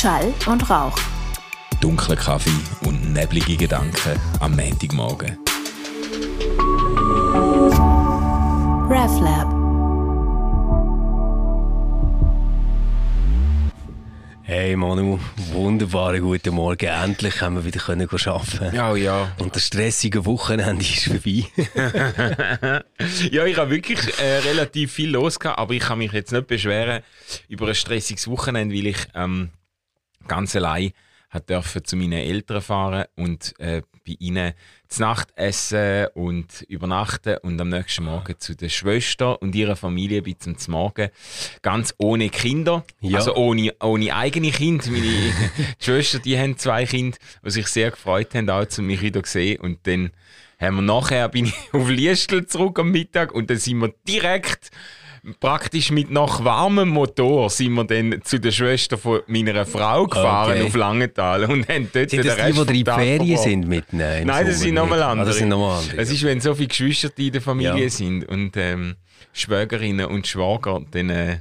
Schall und Rauch. Dunkler Kaffee und neblige Gedanken am Montagmorgen. RevLab. Hey Manu, wunderbaren guten Morgen. Endlich haben wir wieder können arbeiten. Ja, ja. Und das stressige Wochenende ist vorbei. ja, ich habe wirklich äh, relativ viel los gehabt, aber ich kann mich jetzt nicht beschweren über ein stressiges Wochenende, weil ich ähm, ganz allein hat dürfen zu meinen Eltern fahren und äh, bei ihnen zu Nacht essen und übernachten und am nächsten Morgen zu der Schwester und ihrer Familie bis zum Morgen. Ganz ohne Kinder, Ja. also ohne, ohne eigene Kinder. Meine Schwester, die haben zwei Kinder, die sich sehr gefreut haben, auch zu mich wieder gesehen und dann haben wir nachher bin ich auf Liestel zurück am Mittag und dann sind wir direkt praktisch mit noch warmem Motor sind wir dann zu der Schwester von meiner Frau gefahren Okay. auf Langenthal und haben dort Sind den das die, Rest die die Tag Ferien sind mitnehmen? Nein, das sind nochmal andere. Ah, das sind nochmal andere. Es ist, wenn so viele Geschwister in der Familie Ja. sind und ähm, Schwägerinnen und Schwager, dann, äh,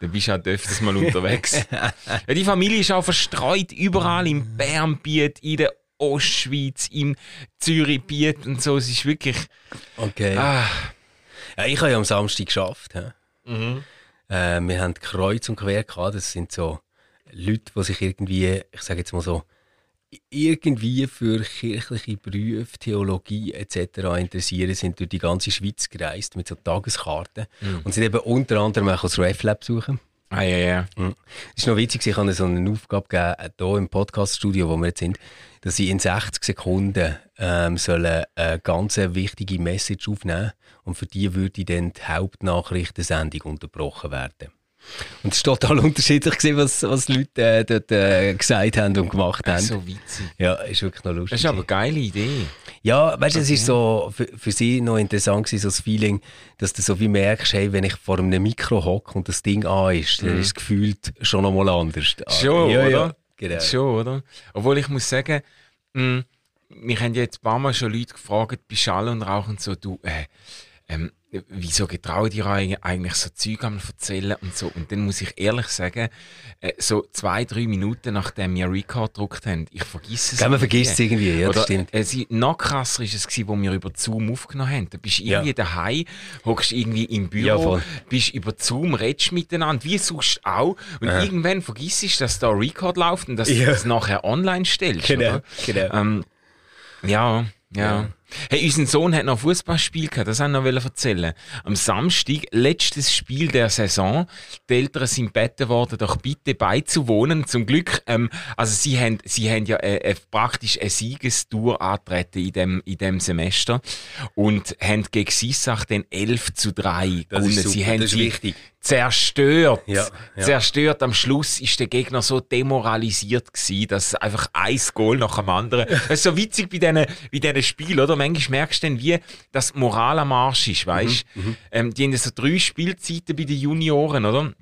dann bist du halt öfters mal unterwegs. ja, die Familie ist auch verstreut überall im Bernbiet, in der Ostschweiz, im Zürichbiet und so. Es ist wirklich. Okay. Ah, Ja, ich habe ja am Samstag geschafft. hä? Mhm. Äh, wir haben kreuz und quer gehabt. Das sind so Leute, die sich irgendwie, ich sage jetzt mal so, irgendwie für kirchliche Berufe, Theologie etc. interessieren, sind durch die ganze Schweiz gereist mit so Tageskarten Mhm. und sind eben unter anderem auch das RefLab besuchen. ah, ja, ja. Es ist noch witzig, ich habe so eine Aufgabe gegeben, äh, hier im Podcast-Studio, wo wir jetzt sind, dass sie in 60 Sekunden ähm, sollen eine ganz wichtige Message aufnehmen und für die würde dann die Hauptnachrichtensendung unterbrochen werden. Und es ist total unterschiedlich, gewesen, was, was die Leute äh, dort äh, gesagt haben und gemacht haben. So witzig. Ja, ist wirklich noch lustig. Das ist aber eine geile Idee. Ja, weißt du, es ist so für, für sie noch interessant gewesen, so das Feeling, dass du so wie merkst, hey, wenn ich vor einem Mikro hocke und das Ding an ist, dann ist es gefühlt schon noch mal anders. Ah, Schon, ja, oder? Ja, genau. Schon, oder? Obwohl ich muss sagen, mh, mich haben jetzt ein paar Mal schon Leute gefragt, bei Schall und Rauch und so, du, äh, ähm, wieso getraut ihr euch eigentlich so Zeug am erzählen und so? Und dann muss ich ehrlich sagen, äh, so zwei, drei Minuten nachdem wir Record gedruckt haben, ich vergesse es. Gell, man vergisst es irgendwie, ja, das Oder, stimmt. Äh, sie, noch krasser ist es gewesen, wo wir über Zoom aufgenommen haben. Da bist du irgendwie Ja. daheim, hockst irgendwie im Büro, Ja, bist über Zoom, redest miteinander, wie sonst auch. Und irgendwann vergisst du, dass da Record läuft und dass du Ja. das nachher online stellst. Genau, oder? genau. Ähm, ja, ja. Hey, unser Sohn hat noch ein Fußballspiel gehabt, das wollte ich noch erzählen. Am Samstag, letztes Spiel der Saison. Die Eltern sind gebeten worden, doch bitte beizuwohnen. Zum Glück, ähm, also sie haben, sie haben ja äh, äh, praktisch eine Siegestour antreten in dem, in dem Semester und haben gegen Sissach den 11 zu 3 Das ist gewonnen. Sie haben das ist wichtig. zerstört. Ja, ja. Zerstört. Am Schluss ist der Gegner so demoralisiert gewesen, dass einfach ein Goal nach dem anderen. Das ist so witzig bei diesen, bei diesen Spielen, oder? Manchmal merkst du dann, wie das Moral am Arsch ist, weißt Mhm, ähm, Die haben so drei Spielzeiten bei den Junioren, oder?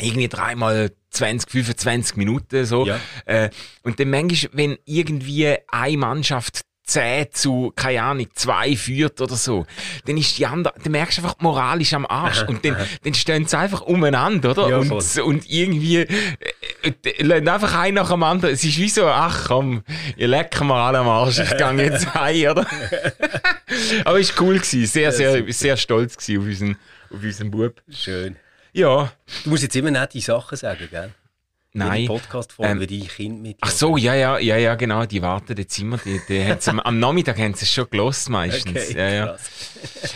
Irgendwie dreimal 20, 25 Minuten, so. Ja. Äh, und dann manchmal, wenn irgendwie eine Mannschaft 10 zu, keine Ahnung, 2 führt oder so, dann ist die andere, dann merkst du einfach, die Moral ist am Arsch. Und dann, dann stehen sie einfach umeinander, oder? Ja, und, und irgendwie, äh, lassen einfach ein nach dem anderen. Es ist wie so, ach komm, ihr lecken mir alle am Arsch, ich gehe jetzt heim, oder? Aber es war cool, gewesen. sehr, sehr, sehr stolz gewesen auf unseren, auf unseren Bub. Schön. Ja, Du musst jetzt immer nette Sachen sagen, gell? Nein. In Podcast-Folge, Ähm, die Kinder mit. Ach so, ja, ja, ja, ja, genau, die warten jetzt immer. Die, die am, am Nachmittag haben sie es schon gelost meistens. Okay, ja, ja.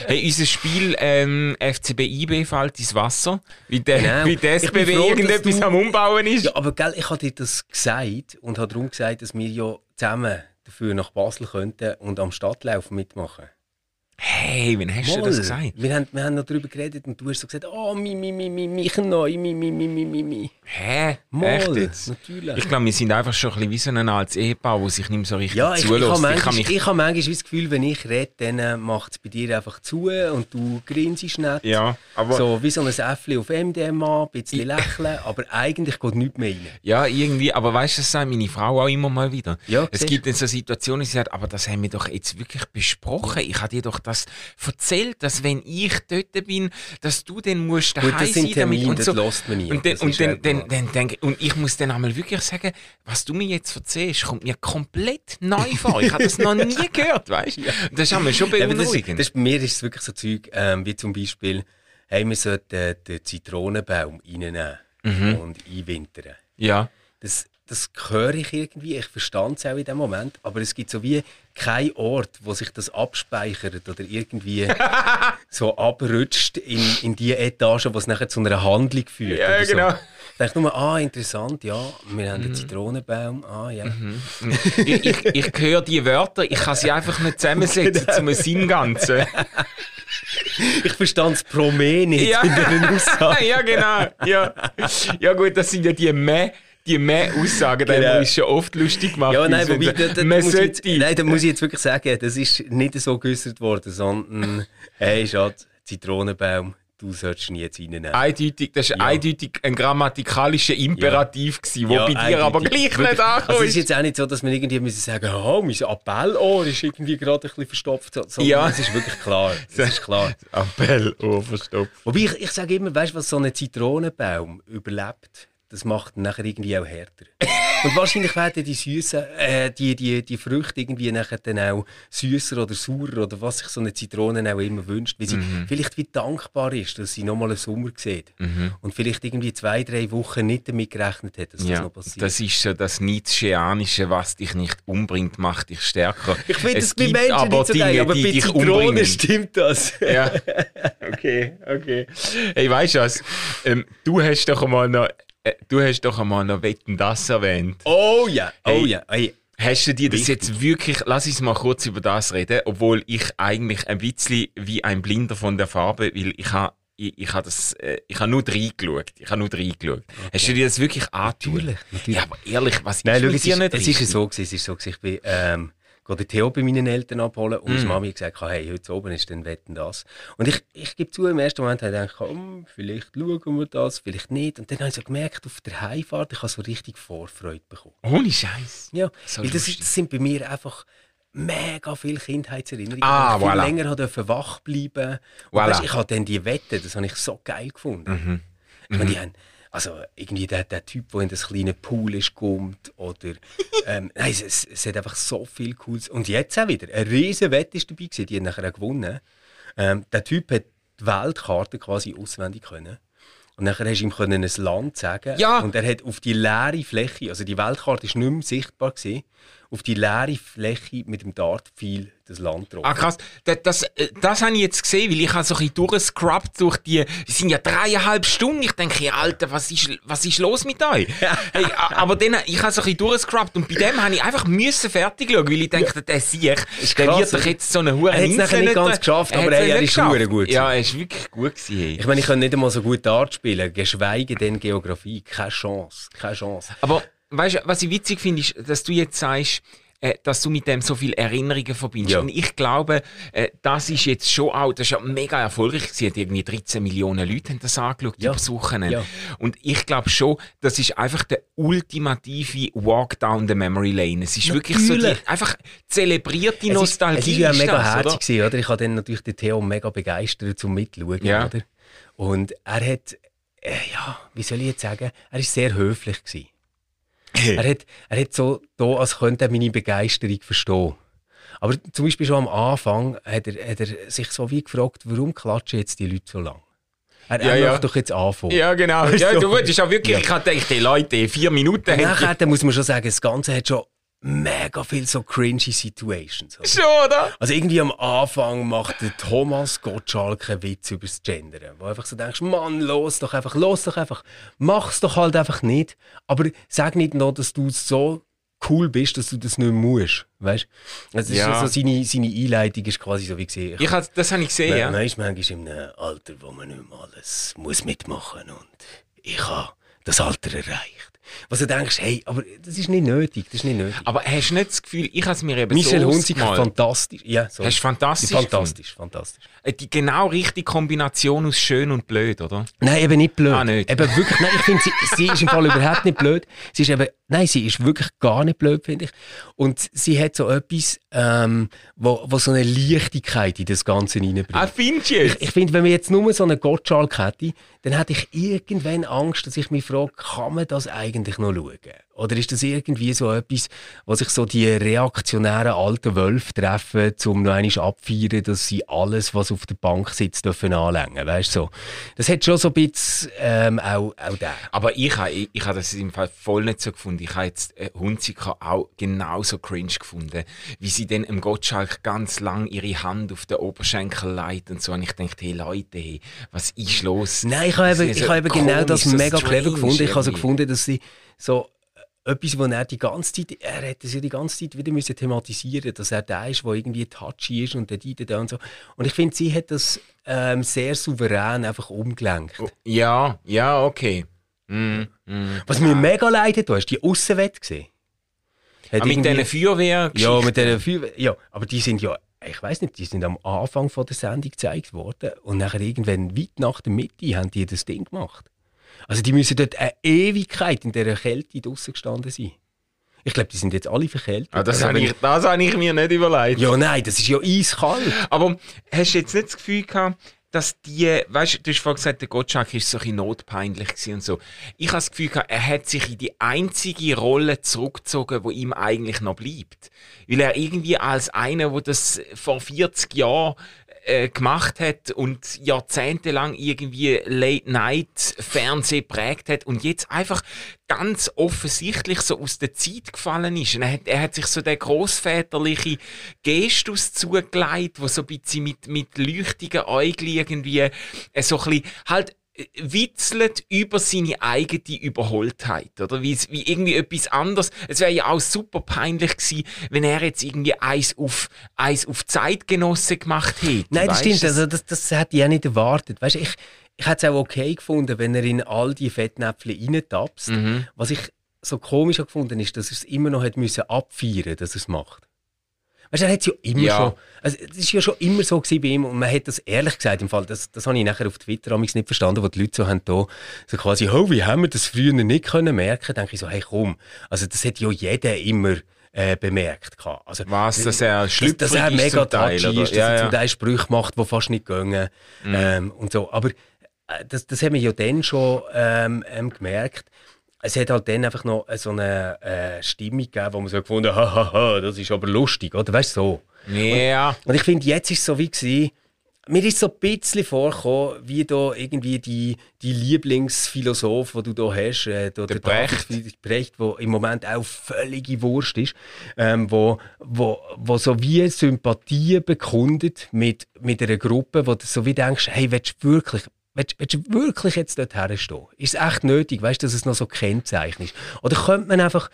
Hey, unser Spiel ähm, FCB IB fällt ins Wasser, wie der, Genau. wie der SBB froh, irgendetwas du- am Umbauen ist. Ja, aber gell, ich habe dir das gesagt und habe darum gesagt, dass wir ja zusammen dafür nach Basel könnten und am Stadtlauf mitmachen. Hey, wann hast du Mal. das gesagt? Wir haben, wir haben noch darüber geredet und du hast so gesagt, oh, mi, mi, mi, mi, mich neu, mi, mi, mi, mi, mi, mi. Hä? Mal, Echt jetzt? natürlich. Ich glaube, wir sind einfach schon ein bisschen wie so ein altes Ehepaar, das sich nicht mehr so richtig Ja, ich, zulässt. habe Ich kann manchmal, mich ich habe manchmal das Gefühl, wenn ich rede, dann äh, macht es bei dir einfach zu und du grinst nicht. Ja, aber- So wie so ein Äffli auf MDMA, ein bisschen lächeln, aber eigentlich geht nichts mehr rein. Ja, irgendwie, aber weißt du, das sagt meine Frau auch immer mal wieder. Ja, es gibt dann so Situationen, sie sagt, aber das haben wir doch jetzt wirklich besprochen. Ich habe dir doch das erzählt, dass wenn ich dort bin, dass du dann musst Gut, daheim das sind sein damit Termine, und das so. lässt man nie. Und dann, Das und dann, dann, dann denke und ich muss dann einmal wirklich sagen, was du mir jetzt erzählst, kommt mir komplett neu vor. Ich habe das noch nie gehört, weißt du? Das ist einmal schon Ja, aber das, beunruhigend. das, bei mir ist es wirklich so Zeug, ähm, wie zum Beispiel, hey, wir sollten äh, den Zitronenbaum reinnehmen Mhm. und einwintern. ja. Das, das höre ich irgendwie, ich verstand es auch in dem Moment, aber es gibt so wie keinen Ort, wo sich das abspeichert oder irgendwie so abrutscht in, in die Etage, wo es nachher zu einer Handlung führt. Ja, so. genau. Ich denke nur, ah, interessant, ja, wir haben einen Zitronenbaum, ah, ja. ich, ich, ich höre die Wörter, ich kann sie einfach nicht zusammensetzen Genau. zum Sinn Ganzen. Ich verstand es pro Me nicht Ja. in dieser Aussage. ja, genau. Ja. ja, gut, das sind ja die mehr. Die mehr Aussagen, Genau. wir uns schon oft lustig gemacht. Ja, nein, wobei, so, da, da, muss jetzt, nein, da muss ich jetzt wirklich sagen, das ist nicht so geäußert worden, sondern, hey Schatz, Zitronenbaum, du solltest ihn jetzt reinnehmen. Eindeutig, das war eindeutig ein grammatikalischer Imperativ, gewesen, der bei dir aber eindeutig. gleich nicht Wirklich. Also es ist ist. jetzt auch nicht so, dass man irgendwie müssen sagen oh, mein Appellohr ist irgendwie gerade ein bisschen verstopft. Sondern Ja. es ist wirklich klar. Ist klar. Appell, oh, verstopft. Wobei ich, ich sage immer, weißt du, was so ein Zitronenbaum überlebt, das macht ihn nachher irgendwie auch härter. Und wahrscheinlich werden die süßen, äh, die, die, die Früchte irgendwie nachher dann auch süßer oder saurer oder was sich so eine Zitrone auch immer wünscht, weil sie Mhm. vielleicht wie dankbar ist, dass sie nochmal einen Sommer sieht. Und vielleicht irgendwie zwei, drei Wochen nicht damit gerechnet hat, dass das Ja, noch passiert. das ist so das Nietzscheanische, was dich nicht umbringt, macht dich stärker. ich finde Es das bei Menschen aber nicht so Dinge, geil, aber bei dich Zitronen umbringen. stimmt das. Ja, okay, okay. Hey, weißt du was? Ähm, du hast doch einmal noch, du hast doch einmal noch Wetten das erwähnt. Oh ja, oh Hey. ja. Hey. Hast du dir das jetzt wirklich, lass uns mal kurz über das reden, obwohl ich eigentlich ein bisschen wie ein Blinder von der Farbe, weil ich habe ich, ich habe das, äh, ich habe nur reingeschaut. Ich habe nur reingeschaut. Hast du dir das wirklich angetan? Natürlich, natürlich. Ja, aber ehrlich, was Nein, ist schau, es dir ist, nicht es ist richtig? so gewesen, es ist so gewesen, ich bin, ähm, gehe den Theo bei meinen Eltern abholen und Mm. meine Mami gesagt, hey, heute oben ist dann Wetten das. Und ich, ich gebe zu, im ersten Moment habe ich gedacht, hm, vielleicht schauen wir das, vielleicht nicht. Und dann habe ich so gemerkt, auf der Heimfahrt, ich habe so richtig Vorfreude bekommen. Ohne Scheiß. Ja, So weil das, das sind bei mir einfach mega viele Kindheitserinnerungen. Ah, ich viel voilà. länger durfte wach bleiben. Voilà. weisst, ich habe dann die Wette, das habe ich so geil gefunden. Mhm. Ich meine, die haben, also irgendwie der, der Typ, der in das kleine Pool ist, kommt, oder, ähm, nein, es, es, es hat einfach so viel Cooles. Und jetzt auch wieder, eine riesen Wette ist dabei gewesen, die hat nachher auch gewonnen. Ähm, der Typ hat die Weltkarte quasi auswendig können. Und nachher hast du ihm können ein Land sagen Ja. und er hat auf die leere Fläche, also die Weltkarte ist nicht mehr sichtbar gewesen, auf die leere Fläche mit dem Dartpfeil das Land getroffen. Ah krass, das, das, äh, das habe ich jetzt gesehen, weil ich habe so ein bisschen durchgescrubbt durch die, es sind ja dreieinhalb Stunden, ich denke, Alter, was ist, was ist los mit euch? hey, aber dann, ich habe so ein bisschen durchgescrubbt und bei dem habe ich einfach müssen fertig schauen, weil ich dachte, der Sieg, der krass, wird doch jetzt so eine hure Er hat's nachher nicht ganz geschafft, aber hey, er ist hure gut Ja, er ist wirklich gut gewesen. Hey. Ich meine, ich kann nicht einmal so gut Dart spielen, geschweige denn Geografie. Keine Chance, keine Chance. Aber weißt du, was ich witzig finde, ist, dass du jetzt sagst, äh, dass du mit dem so viele Erinnerungen verbindest. Ja. Und ich glaube, äh, das ist jetzt schon auch, das ist ja mega erfolgreich gewesen. Irgendwie 13 Millionen Leute haben das angeschaut, Ja. übers Wochenende. Ja. Und ich glaube schon, das ist einfach der ultimative Walk down the Memory Lane. Es ist wirklich so die, Natürlich. einfach zelebrierte Es Nostalgie. ist, es ist ja mega das, herzig oder? gewesen, oder? Ich habe dann natürlich den Theo mega begeistert zum Mitschauen, Ja. oder? Und er hat, äh, ja, wie soll ich jetzt sagen, er ist sehr höflich gewesen. Er hat, er hat so da, als könnte er meine Begeisterung verstehen. Aber zum Beispiel schon am Anfang hat er, hat er sich so wie gefragt, warum klatschen jetzt die Leute so lang? Er, Ja, er ja. doch jetzt anfangen. Ja, genau. Ja, du? du ist auch wirklich, Ja. ich hatte gedacht, die Leute, vier Minuten nachher muss man schon sagen, das Ganze hat schon mega viel so cringy Situations. oder? schon, oder? Also irgendwie am Anfang macht der Thomas Gottschalk einen Witz über das Gendern. Wo einfach so denkst, Mann, los doch einfach, los doch einfach. Mach's doch halt einfach nicht. Aber sag nicht noch, dass du so cool bist, dass du das nicht musst. Weißt du? Also Ja. ist so seine, seine Einleitung ist quasi so wie gesehen. Ich hab, das habe ich gesehen, ja. Man ist manchmal in einem Alter, wo man nicht mehr alles muss mitmachen und ich habe das Alter erreicht. Was du denkst, hey, aber das ist nicht nötig, das ist nicht nötig. Aber hast du nicht das Gefühl, ich habe es mir eben Michel so ausgemalt. fantastisch. Ja, so. Hast du fantastisch fantastisch, fantastisch. Äh, Die genau richtige Kombination aus schön und blöd, oder? Nein, eben nicht blöd. Ah, nicht. Eben wirklich, nein, ich finde, sie, sie ist im Fall überhaupt nicht blöd. Sie ist eben, nein, sie ist wirklich gar nicht blöd, finde ich. Und sie hat so etwas, ähm, wo, wo so eine Leichtigkeit in das Ganze reinbringt. Ah, findest du jetzt? Ich finde, wenn wir jetzt nur so einen Gottschalk hätte, dann hätte ich irgendwann Angst, dass ich mich frage, kann man das eigentlich noch schauen? Oder ist das irgendwie so etwas, was sich so die reaktionären alten Wölfe treffen, um noch einmal abfeiern, dass sie alles, was auf der Bank sitzt, dürfen anlängen, weißt du? So. Das hat schon so ein bisschen ähm, auch, auch der. Aber ich habe ich, ich hab das im Fall voll nicht so gefunden. Ich habe jetzt äh, Hunziker auch genauso cringe gefunden, wie sie dann im Gottschalk ganz lang ihre Hand auf den Oberschenkel leitet und so. Und ich dachte, hey Leute, hey, was ist los? Nein, habe Das ich so habe genau das mega strange clever gefunden. Ich habe so gefunden, dass sie so äh, etwas, was er die ganze Zeit, er hätte ja die ganze Zeit wieder müssen thematisieren dass er der ist, der irgendwie touchy ist und der die da und so. Und ich finde, sie hat das ähm, sehr souverän einfach umgelenkt. Ja, ja, okay. Mm, mm. Was mir mega leid hat, du hast die Aussenwette gesehen. Hat Ah, mit diesen Feuerwehr Ja, mit diesen Feuerwehr, ja, aber die sind ja, ich weiß nicht, die sind am Anfang von der Sendung gezeigt worden und nachher irgendwann weit nach der Mitte haben die das Ding gemacht. Also die müssen dort eine Ewigkeit in dieser Kälte draussen gestanden sein. Ich glaube, die sind jetzt alle verkältet. Ah, das Also habe ich, das habe ich mir nicht überlegt. Ja, nein, das ist ja eiskalt. Aber hast du jetzt nicht das Gefühl gehabt, dass die, weißt du, du hast vorhin gesagt, der Gottschalk ist so ein notpeinlich und so. Ich habe das Gefühl gehabt, er hat sich in die einzige Rolle zurückgezogen, wo ihm eigentlich noch bleibt. Weil er irgendwie als einer, der das vor 40 Jahren äh, gemacht hat und jahrzehntelang irgendwie Late-Night-Fernsehen prägt hat und jetzt einfach ganz offensichtlich so aus der Zeit gefallen ist. Er hat, er hat sich so der großväterliche Gestus zugelegt, wo so ein bisschen mit, mit leuchtigen Augen irgendwie äh, so ein bisschen halt witzelt über seine eigene Überholtheit, oder? Wie, wie irgendwie etwas anderes. Es wäre ja auch super peinlich gewesen, wenn er jetzt irgendwie eins auf, eins auf Zeitgenossen gemacht hätte. Nein, das Weisst stimmt. Also das, das hätte ich auch nicht erwartet. Weißt, ich ich hätte es auch okay gefunden, wenn er in all die Fettnäpfchen reintapst. Mhm. Was ich so komisch habe gefunden ist, dass er es immer noch hat müssen abfeiern dass er es macht. Weißt du, er hat es ja immer Ja. schon. Also, es ist ja schon immer so gewesen bei ihm und man hat das ehrlich gesagt im Fall, das, das habe ich nachher auf Twitter amigs nicht verstanden, wo die Leute so haben da, so quasi, oh, wie haben wir das früher nicht können merken? Denke ich so, hey komm, also das hat ja jeder immer äh, bemerkt. Also, Was, dass er dass, schlüpfrig dass er mega touchy ist, dass Ja, er ja. zum Teil Sprüche macht, die fast nicht gehen. Ähm, und so. Aber äh, das, das haben wir ja dann schon ähm, ähm, gemerkt. Es hat halt dann einfach noch so eine äh, Stimmung gegeben, wo man so gefunden hat, das ist aber lustig, oder? Weißt du, so. Ja. Und ich finde, jetzt ist es so wie gewesen, mir ist so ein bisschen vorgekommen, wie da irgendwie die, die Lieblingsphilosoph, den du da hast, äh, da, Der Brecht. David Brecht, der im Moment auch völlige Wurst ist, ähm, wo, wo, wo so wie Sympathie bekundet mit, mit einer Gruppe, wo du so wie denkst, hey, willst du wirklich, willst, willst du wirklich jetzt dort herstehen? Ist es echt nötig, weißt dass es noch so Kennzeichen ist? Oder könnte man einfach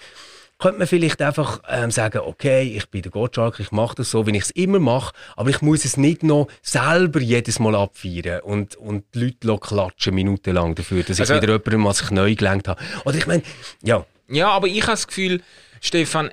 könnte man vielleicht einfach ähm, sagen, okay, ich bin der Gottschalk, ich mache das so, wie ich es immer mache, aber ich muss es nicht noch selber jedes Mal abfeiern und, und die Leute klatschen minutenlang dafür, dass Also- ich wieder jemandem sich neu gelenkt habe. Oder ich meine, ja, Ja, aber ich habe das Gefühl, Stefan,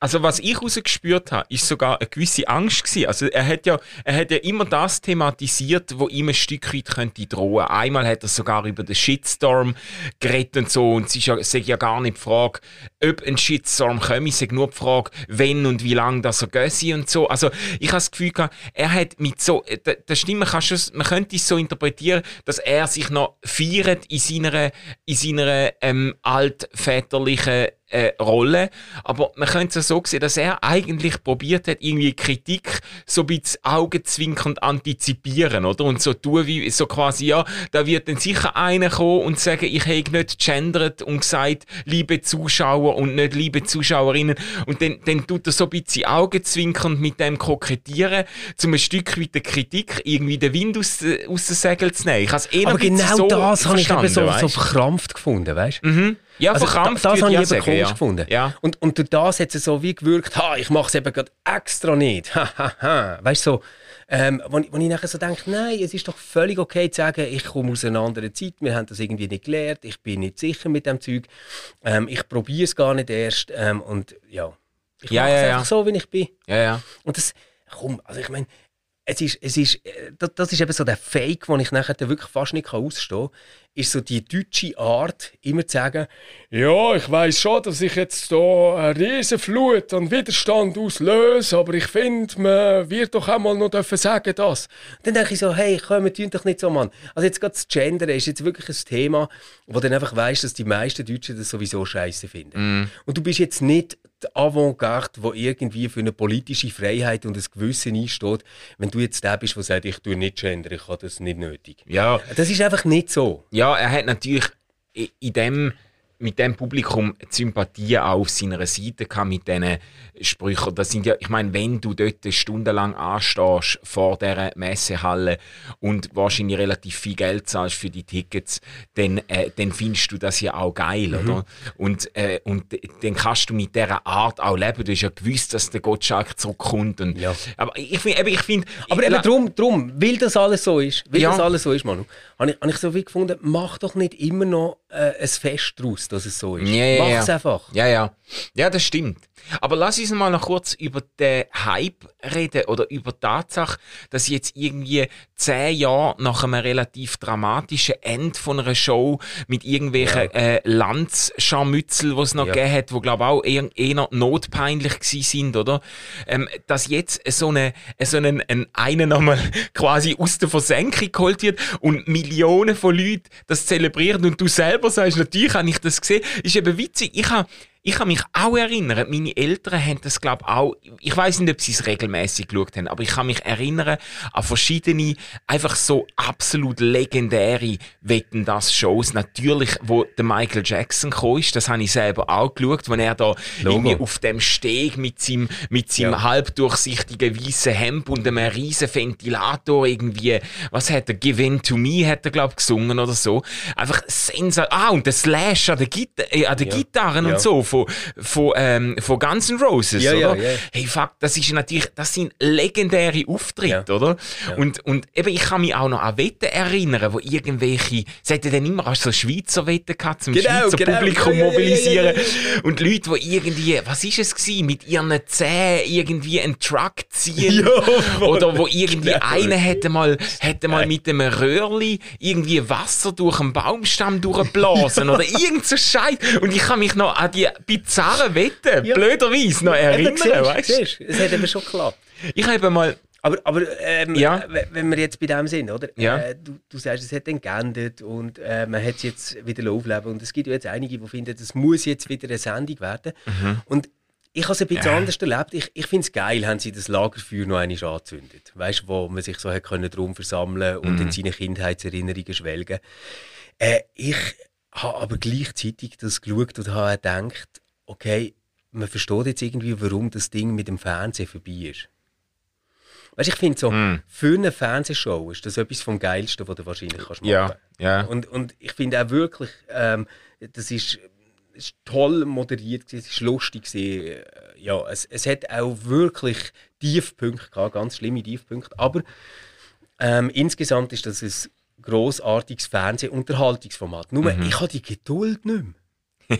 also was ich rausgespürt habe, ist sogar eine gewisse Angst gewesen. Also er hat ja, er hat ja immer das thematisiert, wo ihm ein Stück weit könnte drohen. Einmal hat er sogar über den Shitstorm geredet und so und es ist ja, ist ja gar nicht die Frage, ob ein Shitstorm komme, ist nur die Frage, wenn und wie lange das er gössi und so. Also ich habe das Gefühl gehabt, er hat mit so, da- das stimmt, man, kann schon, man könnte es so interpretieren, dass er sich noch feiert in seiner, in seiner ähm, altväterlichen äh, Rolle. Aber man könnte es so sehen, dass er eigentlich probiert hat, irgendwie Kritik so ein bisschen augenzwinkernd antizipieren, oder? Und so tun wie, so quasi, ja, da wird dann sicher einer kommen und sagen, ich hätte nicht gendert und gesagt, liebe Zuschauer und nicht liebe Zuschauerinnen. Und dann, dann tut er so ein bisschen augenzwinkernd mit dem kokettieren, um ein Stück weit der Kritik irgendwie den Wind aus, aus den Segeln zu nehmen. Ich habe es eher aber genau so das habe ich eben so, verstanden, so verkrampft gefunden, weißt du? Mhm. Ja, also, verkrampft das, habe ich eben auch komisch sagen, ja. gefunden. Ja. Und, und durch das hat es so wie gewirkt, ha, ich mache es eben gerade extra nicht. Ha, ha, ha. Weißt du, so, ähm, wo, ich- wo ich nachher so denke, nein, es ist doch völlig okay zu sagen, ich komme aus einer anderen Zeit, wir haben das irgendwie nicht gelernt, ich bin nicht sicher mit dem Zeug, ähm, ich probiere es gar nicht erst ähm, und ja, ich Ja, mache es ja, einfach so, wie ich bin. Ja, ja. Und das, komm, also ich meine, es ist, es ist, äh, das, ist eben so der Fake, den ich nachher wirklich fast nicht ausstehen kann, ist so die deutsche Art, immer zu sagen, ja, ich weiß schon, dass ich jetzt hier eine riesen Flut an Widerstand auslöse, aber ich finde, man wird doch auch mal noch dürfen sagen das. Dann denke ich so, hey, komm, wir tun doch nicht so, Mann. Also jetzt gerade das Gender ist jetzt wirklich ein Thema, wo dann einfach weißt, dass die meisten Deutschen das sowieso scheiße finden. Und du bist jetzt nicht Avantgarde, wo irgendwie für eine politische Freiheit und ein Gewissen einsteht, wenn du jetzt der bist, der sagt, ich tue nicht gender, ich habe das nicht nötig. Ja, Das ist einfach nicht so. ja, er hat natürlich in dem, mit dem Publikum die Sympathie auch auf seiner Seite gehabt mit diesen Sprüchen. Das sind ja, ich meine, wenn du dort stundenlang anstehst vor dieser Messehalle und wahrscheinlich relativ viel Geld zahlst für die Tickets, dann, äh, dann findest du das ja auch geil, Mhm. oder? Und, äh, und dann kannst du mit dieser Art auch leben. Du hast ja gewusst, dass der Gottschalk zurückkommt. Und, Ja. Aber ich finde, eben, ich finde, Aber eben drum, drum, weil das alles so ist, weil Ja. das alles so ist, Manu, habe ich, habe ich so wie gefunden, mach doch nicht immer noch äh, ein Fest daraus, dass es so ist. Ja, ja, Mach es ja. einfach. Ja, ja. Ja, das stimmt. Aber lass uns mal noch kurz über den Hype reden oder über die Tatsache, dass jetzt irgendwie zehn Jahre nach einem relativ dramatischen Ende von einer Show mit irgendwelchen äh, Lanzscharmützel, die es noch Ja. gegeben hat, die glaube auch eher, eher notpeinlich gewesen sind, oder? Ähm, dass jetzt so eine, so einen, einen, einen nochmal quasi aus der Versenkung geholt wird und Millionen von Leuten das zelebrieren und du selber sagst, natürlich habe ich das gesehen, ist eben witzig. Ich habe ich kann mich auch erinnern, meine Eltern haben das, glaube ich, auch, ich weiß nicht, ob sie es regelmäßig geschaut haben, aber ich kann mich erinnern an verschiedene, einfach so absolut legendäre Wetten das Shows. Natürlich, wo der Michael Jackson gekommen ist, das habe ich selber auch geschaut, wenn er da irgendwie auf dem Steg mit seinem, mit seinem Ja. halbdurchsichtigen weißen Hemd und einem riesen Ventilator irgendwie, was hat er, Give in to me, hat er, glaube ich, gesungen oder so. Einfach sensal, ah, und der Slash an der, Gita äh, an der Ja. Gitarren Ja. und so, von, von, ähm, von Guns N' Roses, Ja, ja, oder? ja. Hey, fuck, das ist natürlich, das sind legendäre Auftritte, Ja. oder? Ja. Und, und eben, ich kann mich auch noch an Wetten erinnern, wo irgendwelche, es hat ja dann immer auch so Schweizer Wetten gehabt, zum Genau, Schweizer genau. Publikum Ja, ja, ja, mobilisieren. ja, ja, ja. Und Leute, die irgendwie, was ist es gewesen, mit ihren Zähnen irgendwie einen Truck ziehen. Ja. Oder wo irgendwie Genau. einer hätte mal, hätte mal mit einem Röhrli irgendwie Wasser durch einen Baumstamm durchblasen oder irgend so Scheiß. Und ich kann mich noch an die bizarren Wetten, Ja. blöderweise, noch erinnern, siehst, weißt du? siehst, es hat eben schon geklappt. Ich habe mal, Aber, aber ähm, Ja. wenn wir jetzt bei dem sind, oder? Ja. Äh, du, du sagst, es hat dann geändert und äh, man hat es jetzt wieder aufleben und es gibt ja jetzt einige, die finden, das muss jetzt wieder eine Sendung werden. Mhm. Und ich habe es ein bisschen anders erlebt. Ich, ich finde es geil, haben sie das Lagerfeuer noch einmal angezündet. Weißt du, wo man sich so hat können drum versammeln und Mhm. in seine Kindheitserinnerungen schwelgen. Äh, ich habe aber gleichzeitig das geschaut und habe gedacht, okay, man versteht jetzt irgendwie, warum das Ding mit dem Fernsehen vorbei ist. Weißt ich finde so, Hm. für eine Fernsehshow ist das etwas vom Geilsten, was du wahrscheinlich kannst machen ja, ja. Und, und ich finde auch wirklich, ähm, das ist, ist toll moderiert, gewesen, es ist lustig. Gewesen. Ja, es, es hat auch wirklich Tiefpunkte gehabt, ganz schlimme Tiefpunkte. Aber ähm, insgesamt ist das ein grossartiges Fernsehunterhaltungsformat. Nur, Mhm. ich habe die Geduld nicht mehr.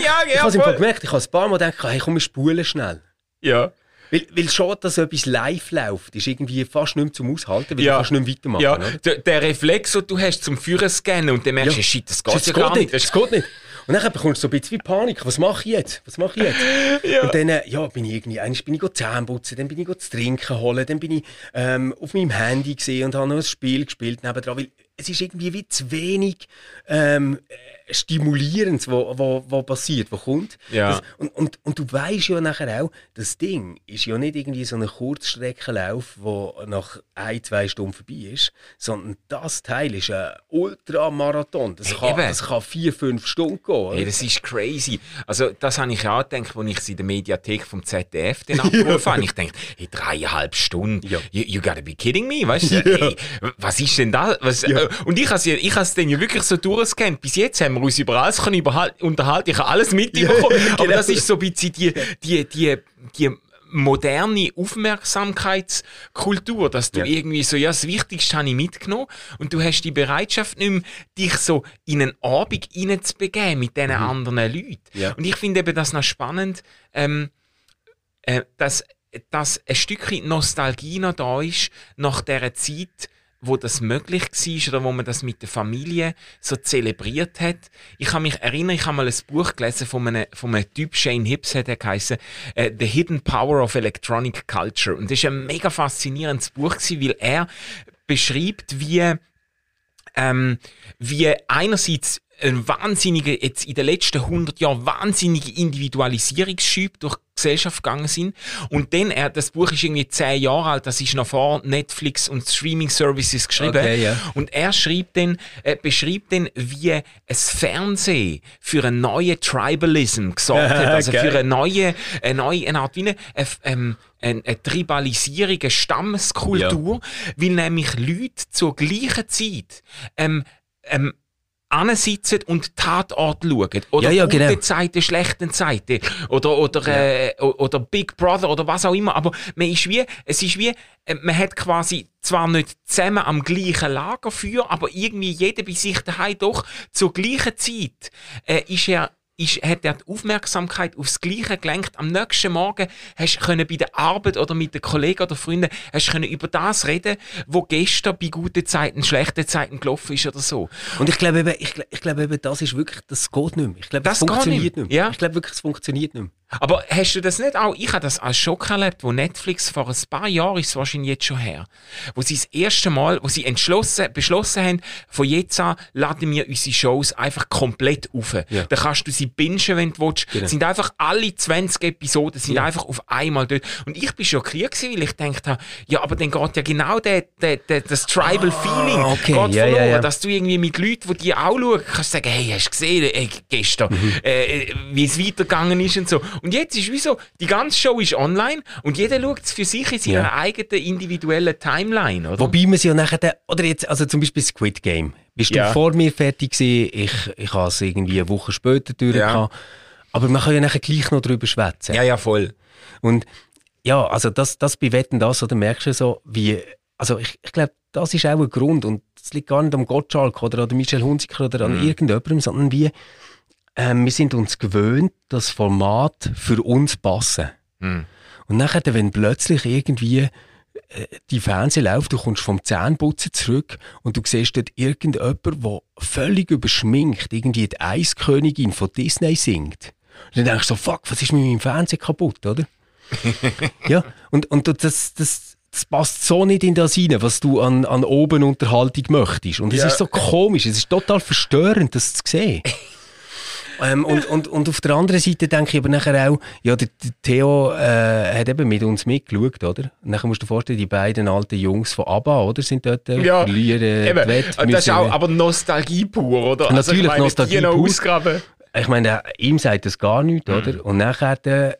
ja, Ich habe es Fall gemerkt, ich habe ein paar Mal gedacht, hey, komm, wir spulen schnell. ja. Weil, weil schon, dass etwas live läuft, ist irgendwie fast nicht mehr zum Aushalten, weil Ja. du kannst nicht mehr weitermachen. Ja, der, der Reflex, den du hast zum Führer scannen und dann merkst du, Ja. shit, das geht Das ja geht gar nicht, nicht. das geht nicht. Und dann bekommst du so ein bisschen wie Panik. Was mache ich jetzt? Was mache ich jetzt? Ja. Und dann äh, ja, bin ich irgendwie, einmal bin ich Zähne putzen, dann bin ich zu trinken holen, dann bin ich ähm, auf meinem Handy gesehen und habe noch ein Spiel gespielt nebendran, weil es ist irgendwie wie zu wenig ähm, äh, Stimulierendes, wo, wo, wo passiert, wo kommt. Ja. Das, und, und, und du weißt ja nachher auch, das Ding ist ja nicht irgendwie so ein Kurzstreckenlauf, der nach ein, zwei Stunden vorbei ist, sondern das Teil ist ein Ultramarathon. Das, Hey, kann, eben. das kann vier, fünf Stunden gehen. Hey, das ist crazy. Also, das habe ich auch gedacht, als ich es in der Mediathek vom ZDF dann abgerufen habe. Ich dachte, hey, dreieinhalb Stunden. Ja. You, you gotta be kidding me, weißt du? Hey, was ist denn das? Was, Ja. Äh, und ich habe ich es dann ja wirklich so durchgescannt. Bis jetzt haben wir uns über alles können unterhalten. Ich habe alles mitbekommen. Ja, aber genau. das ist so ein bisschen die, die, die, die moderne Aufmerksamkeitskultur, dass du ja. irgendwie so, ja, das Wichtigste habe ich mitgenommen und du hast die Bereitschaft nicht mehr, dich so in einen Abend hineinzubegeben mit diesen mhm. anderen Leuten. Ja. Und ich finde eben das noch spannend, ähm, äh, dass, dass ein Stückchen Nostalgie noch da ist nach dieser Zeit, wo das möglich war oder wo man das mit der Familie so zelebriert hat. Ich kann mich erinnern, ich habe mal ein Buch gelesen von einem, von einem Typ, Shane Hibbs hat er geheißen, uh, The Hidden Power of Electronic Culture. Und das ist ein mega faszinierendes Buch gewesen, weil er beschreibt, wie, ähm, wie einerseits ein wahnsinniger, jetzt in den letzten 100 Jahren wahnsinnige Individualisierungsschub durch die Gesellschaft gegangen sind. Und dann, er, das Buch ist irgendwie 10 Jahre alt, das ist noch vor Netflix und Streaming Services geschrieben. Okay, yeah. Und er schreibt dann, äh, beschreibt dann, wie ein Fernsehen für einen neuen Tribalism gesorgt hat. Also okay. für eine neue, eine neue, eine Art wie eine, ähm, eine, eine Tribalisierung, eine Stammeskultur, ja. weil nämlich Leute zur gleichen Zeit ähm, ähm, ansitzen und Tatort schauen. Oder ja, ja, gute genau. Zeiten, schlechten Zeiten. Oder, oder, ja. äh, oder Big Brother oder was auch immer. Aber man ist wie, es ist wie, äh, man hat quasi zwar nicht zusammen am gleichen Lager für, aber irgendwie jeder bei sich daheim doch zur gleichen Zeit äh, ist er ist, hat er die Aufmerksamkeit aufs Gleiche gelenkt. Am nächsten Morgen hast du bei der Arbeit oder mit den Kollegen oder Freunden hast können über das reden, wo gestern bei guten Zeiten, schlechten Zeiten gelaufen ist oder so. Und ich glaube eben, ich, ich glaube eben, das ist wirklich, das geht nicht mehr. Ich glaube, das, das funktioniert nicht mehr. Ja? Ich glaube wirklich, es funktioniert nicht mehr. Aber hast du das nicht auch? Ich habe das als Schock erlebt, wo Netflix vor ein paar Jahren, ist wahrscheinlich jetzt schon her, wo sie das erste Mal, wo sie entschlossen, beschlossen haben, von jetzt an laden wir unsere Shows einfach komplett auf. Ja. Dann kannst du sie bingen, wenn du willst. Genau. sind einfach alle 20 Episoden sind ja. einfach auf einmal dort. Und ich bin schockiert gewesen, weil ich gedacht habe, ja, aber dann geht ja genau der, der, der das Tribal ah, Feeling okay. geht ja, verloren, dass du irgendwie mit Leuten, die die auch schauen, kannst sagen, hey, hast du gesehen, ey, gestern, mhm. äh, wie es weitergegangen ist und so. Und jetzt ist wie so, die ganze Show ist online und jeder schaut es für sich in seiner ja. eigenen individuellen Timeline, oder? Wobei man sie ja nachher, oder jetzt, also zum Beispiel Squid Game. Bist ja. du vor mir fertig gewesen? Ich, ich habe es irgendwie eine Woche später durch. Ja. Aber man kann ja nachher gleich noch drüber schwätzen. Ja, ja, voll. Und ja, also das, das bei Wetten das, oder merkst du so, wie, also ich, ich glaube, das ist auch ein Grund und es liegt gar nicht am Gottschalk oder an Michel Hunziker oder an mhm. irgendjemandem, sondern wie, ähm, wir sind uns gewöhnt, das Format für uns passen. Mhm. Und nachher, wenn plötzlich irgendwie äh, die Fernsehen läuft, du kommst vom Zähneputzen zurück und du siehst dort irgendjemanden, der völlig überschminkt irgendwie die Eiskönigin von Disney singt. Und dann denkst du so, fuck, was ist mit meinem Fernsehen kaputt, oder? ja, und, und das, das, das passt so nicht in das rein, was du an, an oben Unterhaltung möchtest. Und es ja. ist so komisch, es ist total verstörend, das zu sehen. Ähm, und, und, und auf der anderen Seite denke ich aber nachher auch, ja, der, der Theo äh, hat eben mit uns mitgeschaut, oder? Und nachher musst du dir vorstellen, die beiden alten Jungs von ABBA, oder? Sind dort äh, ja, äh, eben. Wett, Das ist auch aber Nostalgie pur, oder? Also natürlich also, Nostalgie pur. Ausgraben. Ich meine, ihm sagt das gar nichts, mhm. oder? Und nachher äh,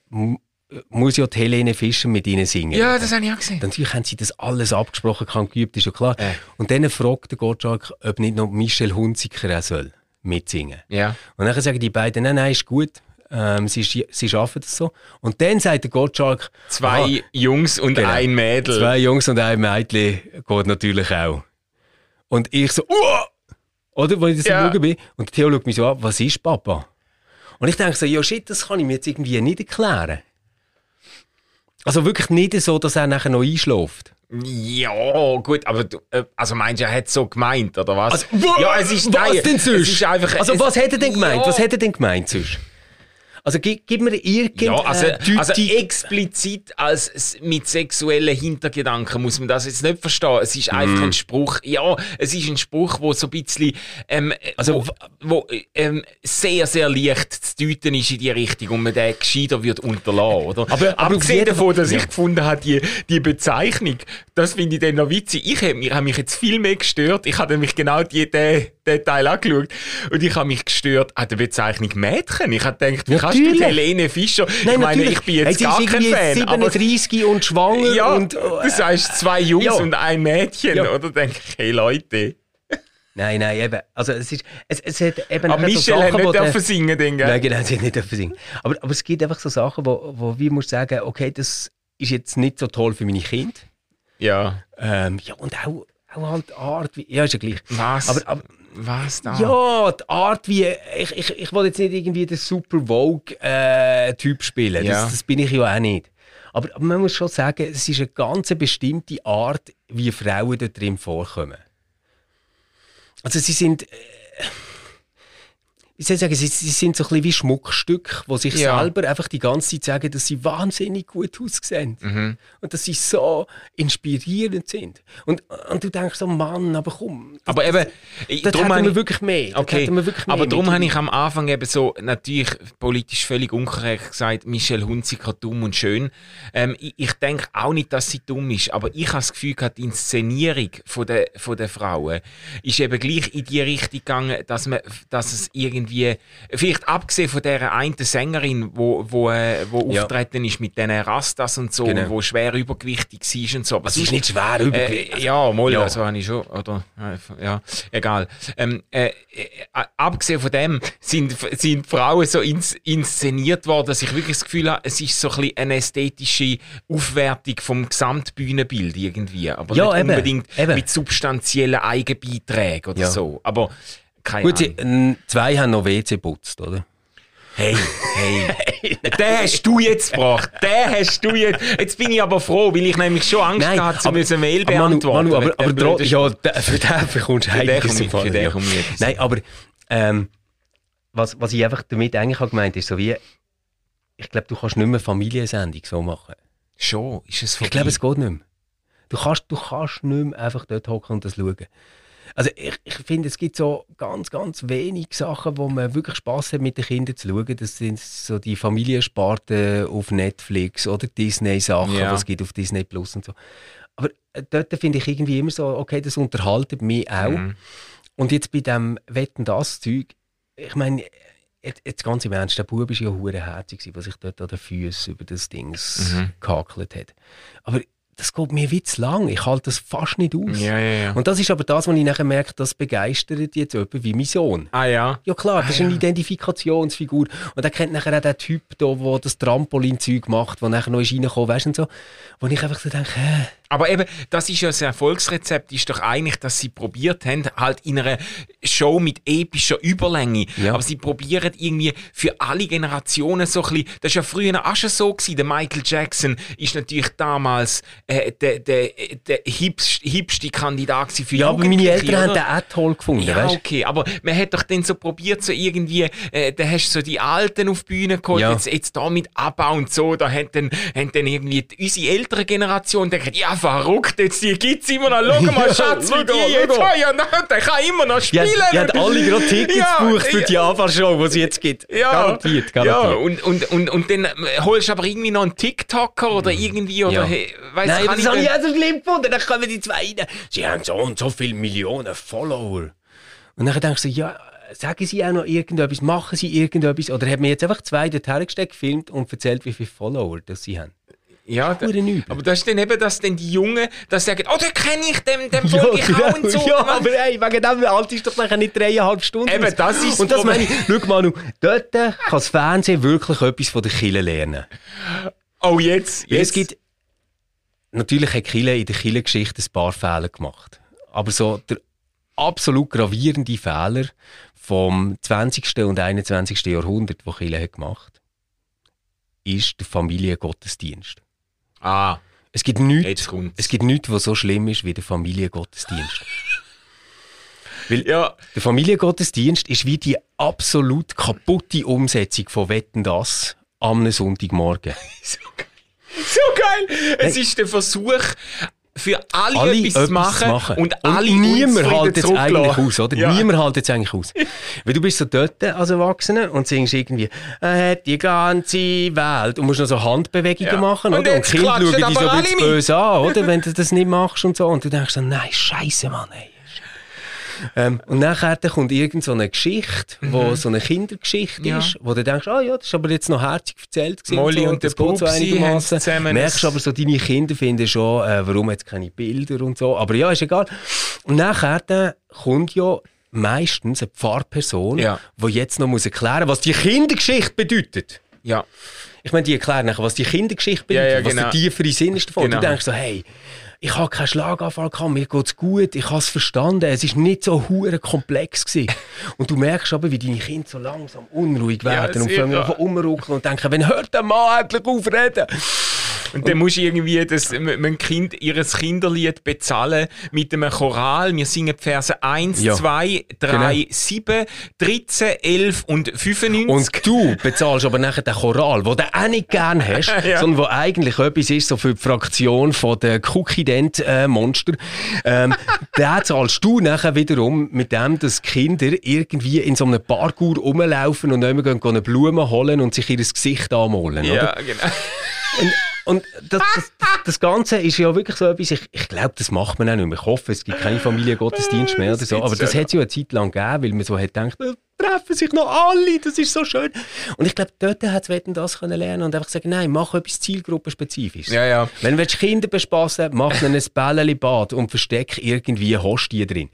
muss ja die Helene Fischer mit ihnen singen. Ja, das habe ich auch gesehen. Natürlich haben sie das alles abgesprochen, kann geübt, ist ja klar. Äh. Und dann fragt der Gottschalk, ob nicht noch Michel Hunziker auch soll mitsingen. Ja. Und dann sagen die beiden, nein, nein, ist gut. Ähm, sie, sie schaffen das so. Und dann sagt der Gottschalk... Zwei aha, Jungs und genau, ein Mädel. Zwei Jungs und ein Mädchen geht natürlich auch. Und ich so, Uah! Oder, wenn ich das ja. bin. Und Theo schaut mich so an, was ist Papa? Und ich denke so, ja shit, das kann ich mir jetzt irgendwie nicht erklären. Also wirklich nicht so, dass er nachher noch einschläft. Ja, gut, aber du, äh, also meinst du, er hat so gemeint, oder was? Also, ja, es ist, was nein, denn sonst? Einfach, also was hätte er denn gemeint? Ja. Was hätte er denn gemeint sonst? Also gib, gib mir irgendeine ja, also, also explizit als mit sexuellen Hintergedanken muss man das jetzt nicht verstehen. Es ist einfach mm. ein Spruch. Ja, es ist ein Spruch, wo so ein bisschen ähm, also, wo, wo ähm, sehr, sehr leicht zu deuten ist in die Richtung und man den gescheiter wird unterlassen, oder? Aber, aber abgesehen davon, dass ja. ich gefunden habe, die, die Bezeichnung, das finde ich dann noch witzig. Ich habe mich, hab mich jetzt viel mehr gestört. Ich habe nämlich genau die, den, den Teil angeschaut und ich habe mich gestört an der Bezeichnung Mädchen. Ich habe gedacht, wie kannst du Helene Fischer? Nein, ich meine, natürlich. ich bin jetzt hey, gar kein Fan. 37 aber, und schwanger ja, und... Äh, du sagst zwei Jungs ja. und ein Mädchen, ja. oder? denke ich, hey Leute... Nein, nein, eben. Also es, ist, es, es hat eben Aber so Michelle Sachen, hat nicht dürfen singen, den, gell? Nein, genau, sie hat nicht dürfen singen. Aber, aber es gibt einfach so Sachen, wo, wo wir muss sagen, okay, das ist jetzt nicht so toll für meine Kinder. Ja. Ähm, ja, und auch, auch halt Art, wie, ja, ist ja gleich. Was? Aber, aber Was da? ja, die Art, wie, ich, ich, ich will jetzt nicht irgendwie den Super Vogue-Typ spielen, Ja. das, das bin ich ja auch nicht. Aber, aber man muss schon sagen, es ist eine ganz bestimmte Art, wie Frauen dort drin vorkommen. Also sie sind, äh, wie soll ich sagen, sie, sie sind so ein bisschen wie Schmuckstück, wo sich Ja. selber einfach die ganze Zeit sagen, dass sie wahnsinnig gut aussehen. Mhm. Und dass sie so inspirierend sind. Und, und du denkst so, Mann, aber komm, Aber eben, dort darum hätten wir ich- wirklich mehr. Okay, wir wirklich mehr aber darum habe ich am Anfang eben so natürlich politisch völlig unkorrekt gesagt, Michelle Hunziker dumm und schön. Ähm, ich, ich denke auch nicht, dass sie dumm ist, aber ich habe das Gefühl gehabt, die Inszenierung von der, von der Frauen ist eben gleich in die Richtung gegangen, dass, man, dass es irgendwie, vielleicht abgesehen von der einen Sängerin, wo, wo, äh, wo Ja. auftreten ist mit den Rastas und so, Genau. und wo schwer übergewichtig war und so. Aber Es ist nicht schwer übergewichtig. äh, ja, mal, Ja. also habe ich schon, oder, äh, ja, egal. Ähm, äh, äh, abgesehen von dem sind, sind Frauen so ins, inszeniert worden, dass ich wirklich das Gefühl habe, es ist so ein bisschen eine ästhetische Aufwertung vom Gesamtbühnenbild irgendwie, aber Ja, nicht eben, unbedingt eben. mit substanziellen Eigenbeiträgen oder Ja. so. Aber keine Gut, sie, äh, zwei haben noch WC putzt, oder? Hey, hey. den hast du jetzt gebracht. Den hast du jetzt. Jetzt bin ich aber froh, weil ich nämlich schon Angst hatte, zu müssen Mail aber Manu, beantworten. Manu, aber, aber blöden ja, für den bekommst du einiges im Fall, ja. Nein, aber ähm, was, was ich einfach damit eigentlich habe gemeint ist, so wie, ich glaube, du kannst nicht mehr Familiensendung so machen. Schon, ist es vorbei? Ich glaube, es geht nicht mehr. Du kannst, du kannst nicht mehr einfach dort hocken und das schauen. Also ich, ich finde, es gibt so ganz, ganz wenig Sachen, wo man wirklich Spaß hat, mit den Kindern zu schauen. Das sind so die Familiensparten auf Netflix oder Disney-Sachen, Ja. was es gibt auf Disney Plus und so. Aber äh, dort finde ich irgendwie immer so, okay, das unterhaltet mich auch. Mhm. Und jetzt bei dem Wetten das Zeug, ich meine, jetzt, jetzt ganz im Ernst, der Bub war ja hure herzig, was sich dort an den Füßen über das Ding Mhm. gehakelt hat. Aber das geht mir wie zu lang. Ich halte das fast nicht aus. Ja, ja, ja. Und das ist aber das, was ich nachher merke, das begeistert jetzt jemanden wie mein Sohn. ah ja. Ja klar, das ist Ah, eine ja. Identifikationsfigur. Und er kennt nachher auch den Typ da, der das Trampolin-Zeug macht, der nachher noch ist reingekommen, weißt du, und so. Wo ich einfach so denke, hä? Aber eben, das ist ja das Erfolgsrezept, ist doch eigentlich, dass sie probiert haben, halt in einer Show mit epischer Überlänge. Ja. Aber sie probieren irgendwie für alle Generationen so ein bisschen, das ist ja früher auch schon so gewesen, der Michael Jackson ist natürlich damals äh, der, der, der hipst, hipste Kandidat für Ja, aber meine Eltern haben oder? den auch toll gefunden, Ja, weißt okay, aber man hat doch dann so probiert, so irgendwie, äh, da hast du so die Alten auf die Bühne geholt, Ja. jetzt, jetzt da mit Abbau und so, da haben dann, haben dann irgendwie die, unsere ältere Generation gedacht, ja, verrückt, jetzt die gibt's immer noch, schau mal, Ja, Schatz, wie die jetzt haben, ja, nein, der kann immer noch Ja, spielen. die haben alle gerade Tickets Ja, gebucht für die ja. Anfangsshow, die es jetzt gibt. Ja, Garantiert, ja garantiert. und, und, und, und dann äh, holst du aber irgendwie noch einen TikToker oder irgendwie, oder, Ja. hey, weiss, Nein, kann das habe ich auch so schlimm gefunden. Dann kommen die zwei rein. Sie haben so und so viele Millionen Follower. Und dann denkst du, ja, sagen sie auch noch irgendetwas, machen sie irgendetwas? Oder haben wir jetzt einfach zwei dort hergesteckt, gefilmt und erzählt, wie viele Follower das sie haben? Ja, da, aber das ist dann eben, dass dann die Jungen das sagen, oh, den kenne ich, dem, dem folge ich auch und so. ja aber ey, wegen dem alt ist doch nachher nicht dreieinhalb Stunden. Eben, das ist das Und das meine ich, schau Manu, dort kann das Fernsehen wirklich etwas von der Kille lernen. Oh, jetzt, jetzt. Es gibt, natürlich hat Kille in der Kille-Geschichte ein paar Fehler gemacht. Aber so der absolut gravierende Fehler vom 20. und 21. Jahrhundert, den Kille hat gemacht ist der Familiengottesdienst. Ah, Es gibt nichts, es gibt nichts, was so schlimm ist wie der Familiengottesdienst. Weil Ja, der Familiengottesdienst ist wie die absolut kaputte Umsetzung von Wetten das am Sonntagmorgen. so geil. So geil. Es ist der Versuch, für alle, alle etwas, zu machen, und alle niemand unzufrieden hält jetzt eigentlich aus, oder? Ja. Niemand hält jetzt eigentlich aus. Weil du bist so dort als Erwachsener und singst irgendwie äh, die ganze Welt und musst noch so Handbewegungen Ja. machen, Und oder? Und Kinder schauen dich so ein böse an, oder? Wenn du das nicht machst und so. Und du denkst so, nein, scheiße, Mann, ey. Ähm, und nachher dann kommt irgend so eine Geschichte, wo so eine Kindergeschichte Mhm. Ja. ist, wo du denkst, ah ja, das ist aber jetzt noch herzig erzählt gewesen Molly so, und der so Pupsi zusammen Merkst aber so, deine Kinder finden schon, äh, warum jetzt keine Bilder und so. Aber ja, ist egal. Und nachher dann kommt ja meistens eine Pfarrperson, Ja. die jetzt noch muss erklären was die Kindergeschichte bedeutet. Ja. Ich meine, die erklären nachher, was die Kindergeschichte Ja, bedeutet, ja, was genau. der tiefere Sinn ist davon. Genau. Du denkst so, hey, ich habe keinen Schlaganfall gehabt, mir geht's gut, ich habe es verstanden, es ist nicht so hure komplex gewesen. und du merkst aber, wie deine Kinder so langsam unruhig Ja, werden und sicher. fangen einfach umruckeln und denken, wenn hört der Mann endlich auf reden? Und dann musst du irgendwie das, mein Kind, ihres Kinderlied bezahlen mit einem Choral. Wir singen die Verse 1, Ja. 2, 3, Genau. 7, 13, 11 und 95. Und du bezahlst aber nachher den Choral, den du auch nicht gern hast, Ja. sondern wo eigentlich etwas ist so für die Fraktion von der Cookie-Dent-Monster. Ähm, den zahlst du nachher wiederum mit dem, dass Kinder irgendwie in so einem Parkour rumlaufen und immer gehen, gehen eine Blume holen und sich ihr Gesicht anmalen. ja, Oder? genau. Und, und das, das, das Ganze ist ja wirklich so etwas, ich, ich glaube, das macht man auch nicht mehr. Ich hoffe, es gibt keine Familiengottesdienst mehr oder so. Aber das hat es ja eine Zeit lang gegeben, weil man so hat gedacht, treffen sich noch alle, das ist so schön. Und ich glaube, dort hat es das können lernen und einfach sagen, nein, mach etwas zielgruppenspezifisches. Ja, ja. Wenn du Kinder bespassen mach ihnen ein Bällchen-Bad und versteck irgendwie Hostie drin.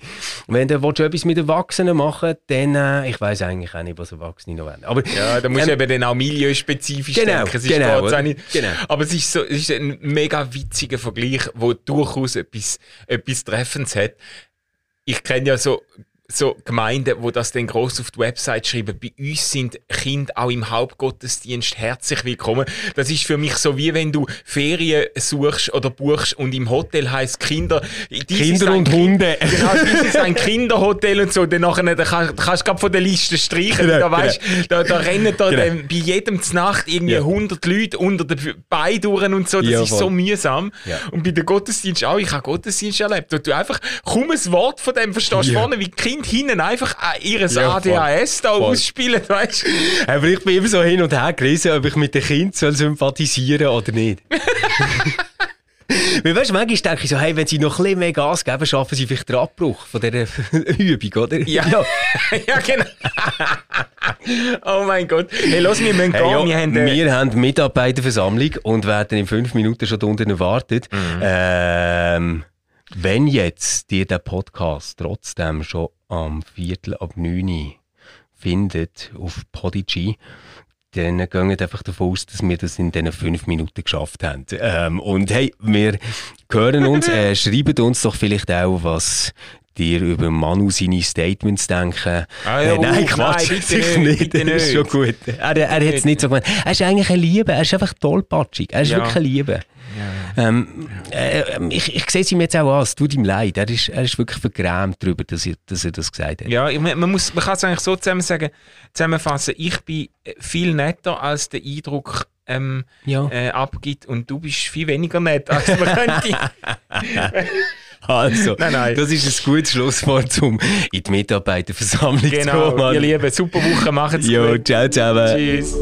Und wenn du willst, etwas mit Erwachsenen machen dann, äh, ich weiß eigentlich auch nicht, was Erwachsene noch wollen. Aber, Ja, da musst du ähm, eben dann auch milieuspezifisch genau, denken. Es genau, Genau. Aber es ist, so, es ist ein mega witziger Vergleich, wo durchaus etwas, etwas Treffendes hat. Ich kenne ja so, so Gemeinden, wo das dann gross auf die Website schreiben. Bei uns sind Kinder auch im Hauptgottesdienst herzlich willkommen. Das ist für mich so, wie wenn du Ferien suchst oder buchst und im Hotel heißt Kinder. Kinder und Kind- Hunde. Genau, das ist ein Kinderhotel und so. Dann nachher, da kannst, kannst du gerade von der Liste streichen. Genau, da, weißt, da, da rennen da Genau. dann bei jedem Znacht irgendwie Ja. 100 Leute unter den Beinen durch und so. Das Ja, ist so mühsam. Ja. Und bei den Gottesdienst auch. Ich habe Gottesdienst erlebt. wo du einfach kaum ein Wort von dem verstehst. Ja. Vorne, wie die Kinder hinten einfach äh, ihres Ja, voll. ADHS da Voll. ausspielen, weißt Aber ich bin immer so hin und her gerissen, ob ich mit den Kindern soll sympathisieren oder nicht. Weil weißt du, manchmal denke ich so, hey, wenn sie noch ein bisschen mehr Gas geben, schaffen sie vielleicht den Abbruch von dieser Übung, oder? Ja. ja, genau. oh mein Gott. Hey, los, wir müssen gehen. Hey, ja, wir haben, äh, wir haben Mitarbeiterversammlung und werden in fünf Minuten schon unten erwartet. Mhm. Ähm, wenn jetzt dir der Podcast trotzdem schon am Viertel ab 9 Uhr findet auf Podigy, dann gehen einfach davon aus, dass wir das in diesen fünf Minuten geschafft haben. Ähm, und hey, wir hören uns, äh, schreibt uns doch vielleicht auch, was dir über Manu seine Statements denken. Ah ja, äh, nein, uh, Quatsch, nein, sicher nicht, nicht. Das ist schon gut. Er, er hat es nicht so gemeint. Er ist eigentlich eine Liebe, er ist einfach tollpatschig. Er ist Ja. wirklich eine Liebe. Ähm, äh, ich, ich sehe es ihm jetzt auch an, es tut ihm leid. Er ist, er ist wirklich vergrämt darüber, dass er, dass er das gesagt hat. Ja, man, man, muss, man kann es eigentlich so zusammen sagen, zusammenfassen. Ich bin viel netter, als der Eindruck ähm, Ja. äh, abgibt und du bist viel weniger nett, als man könnte. Also, Nein, nein. das ist ein gutes Schlusswort, um in die Mitarbeiterversammlung zu genau, kommen. ihr Lieben, super Woche, macht's Jo, gut. ciao zusammen. Tschüss.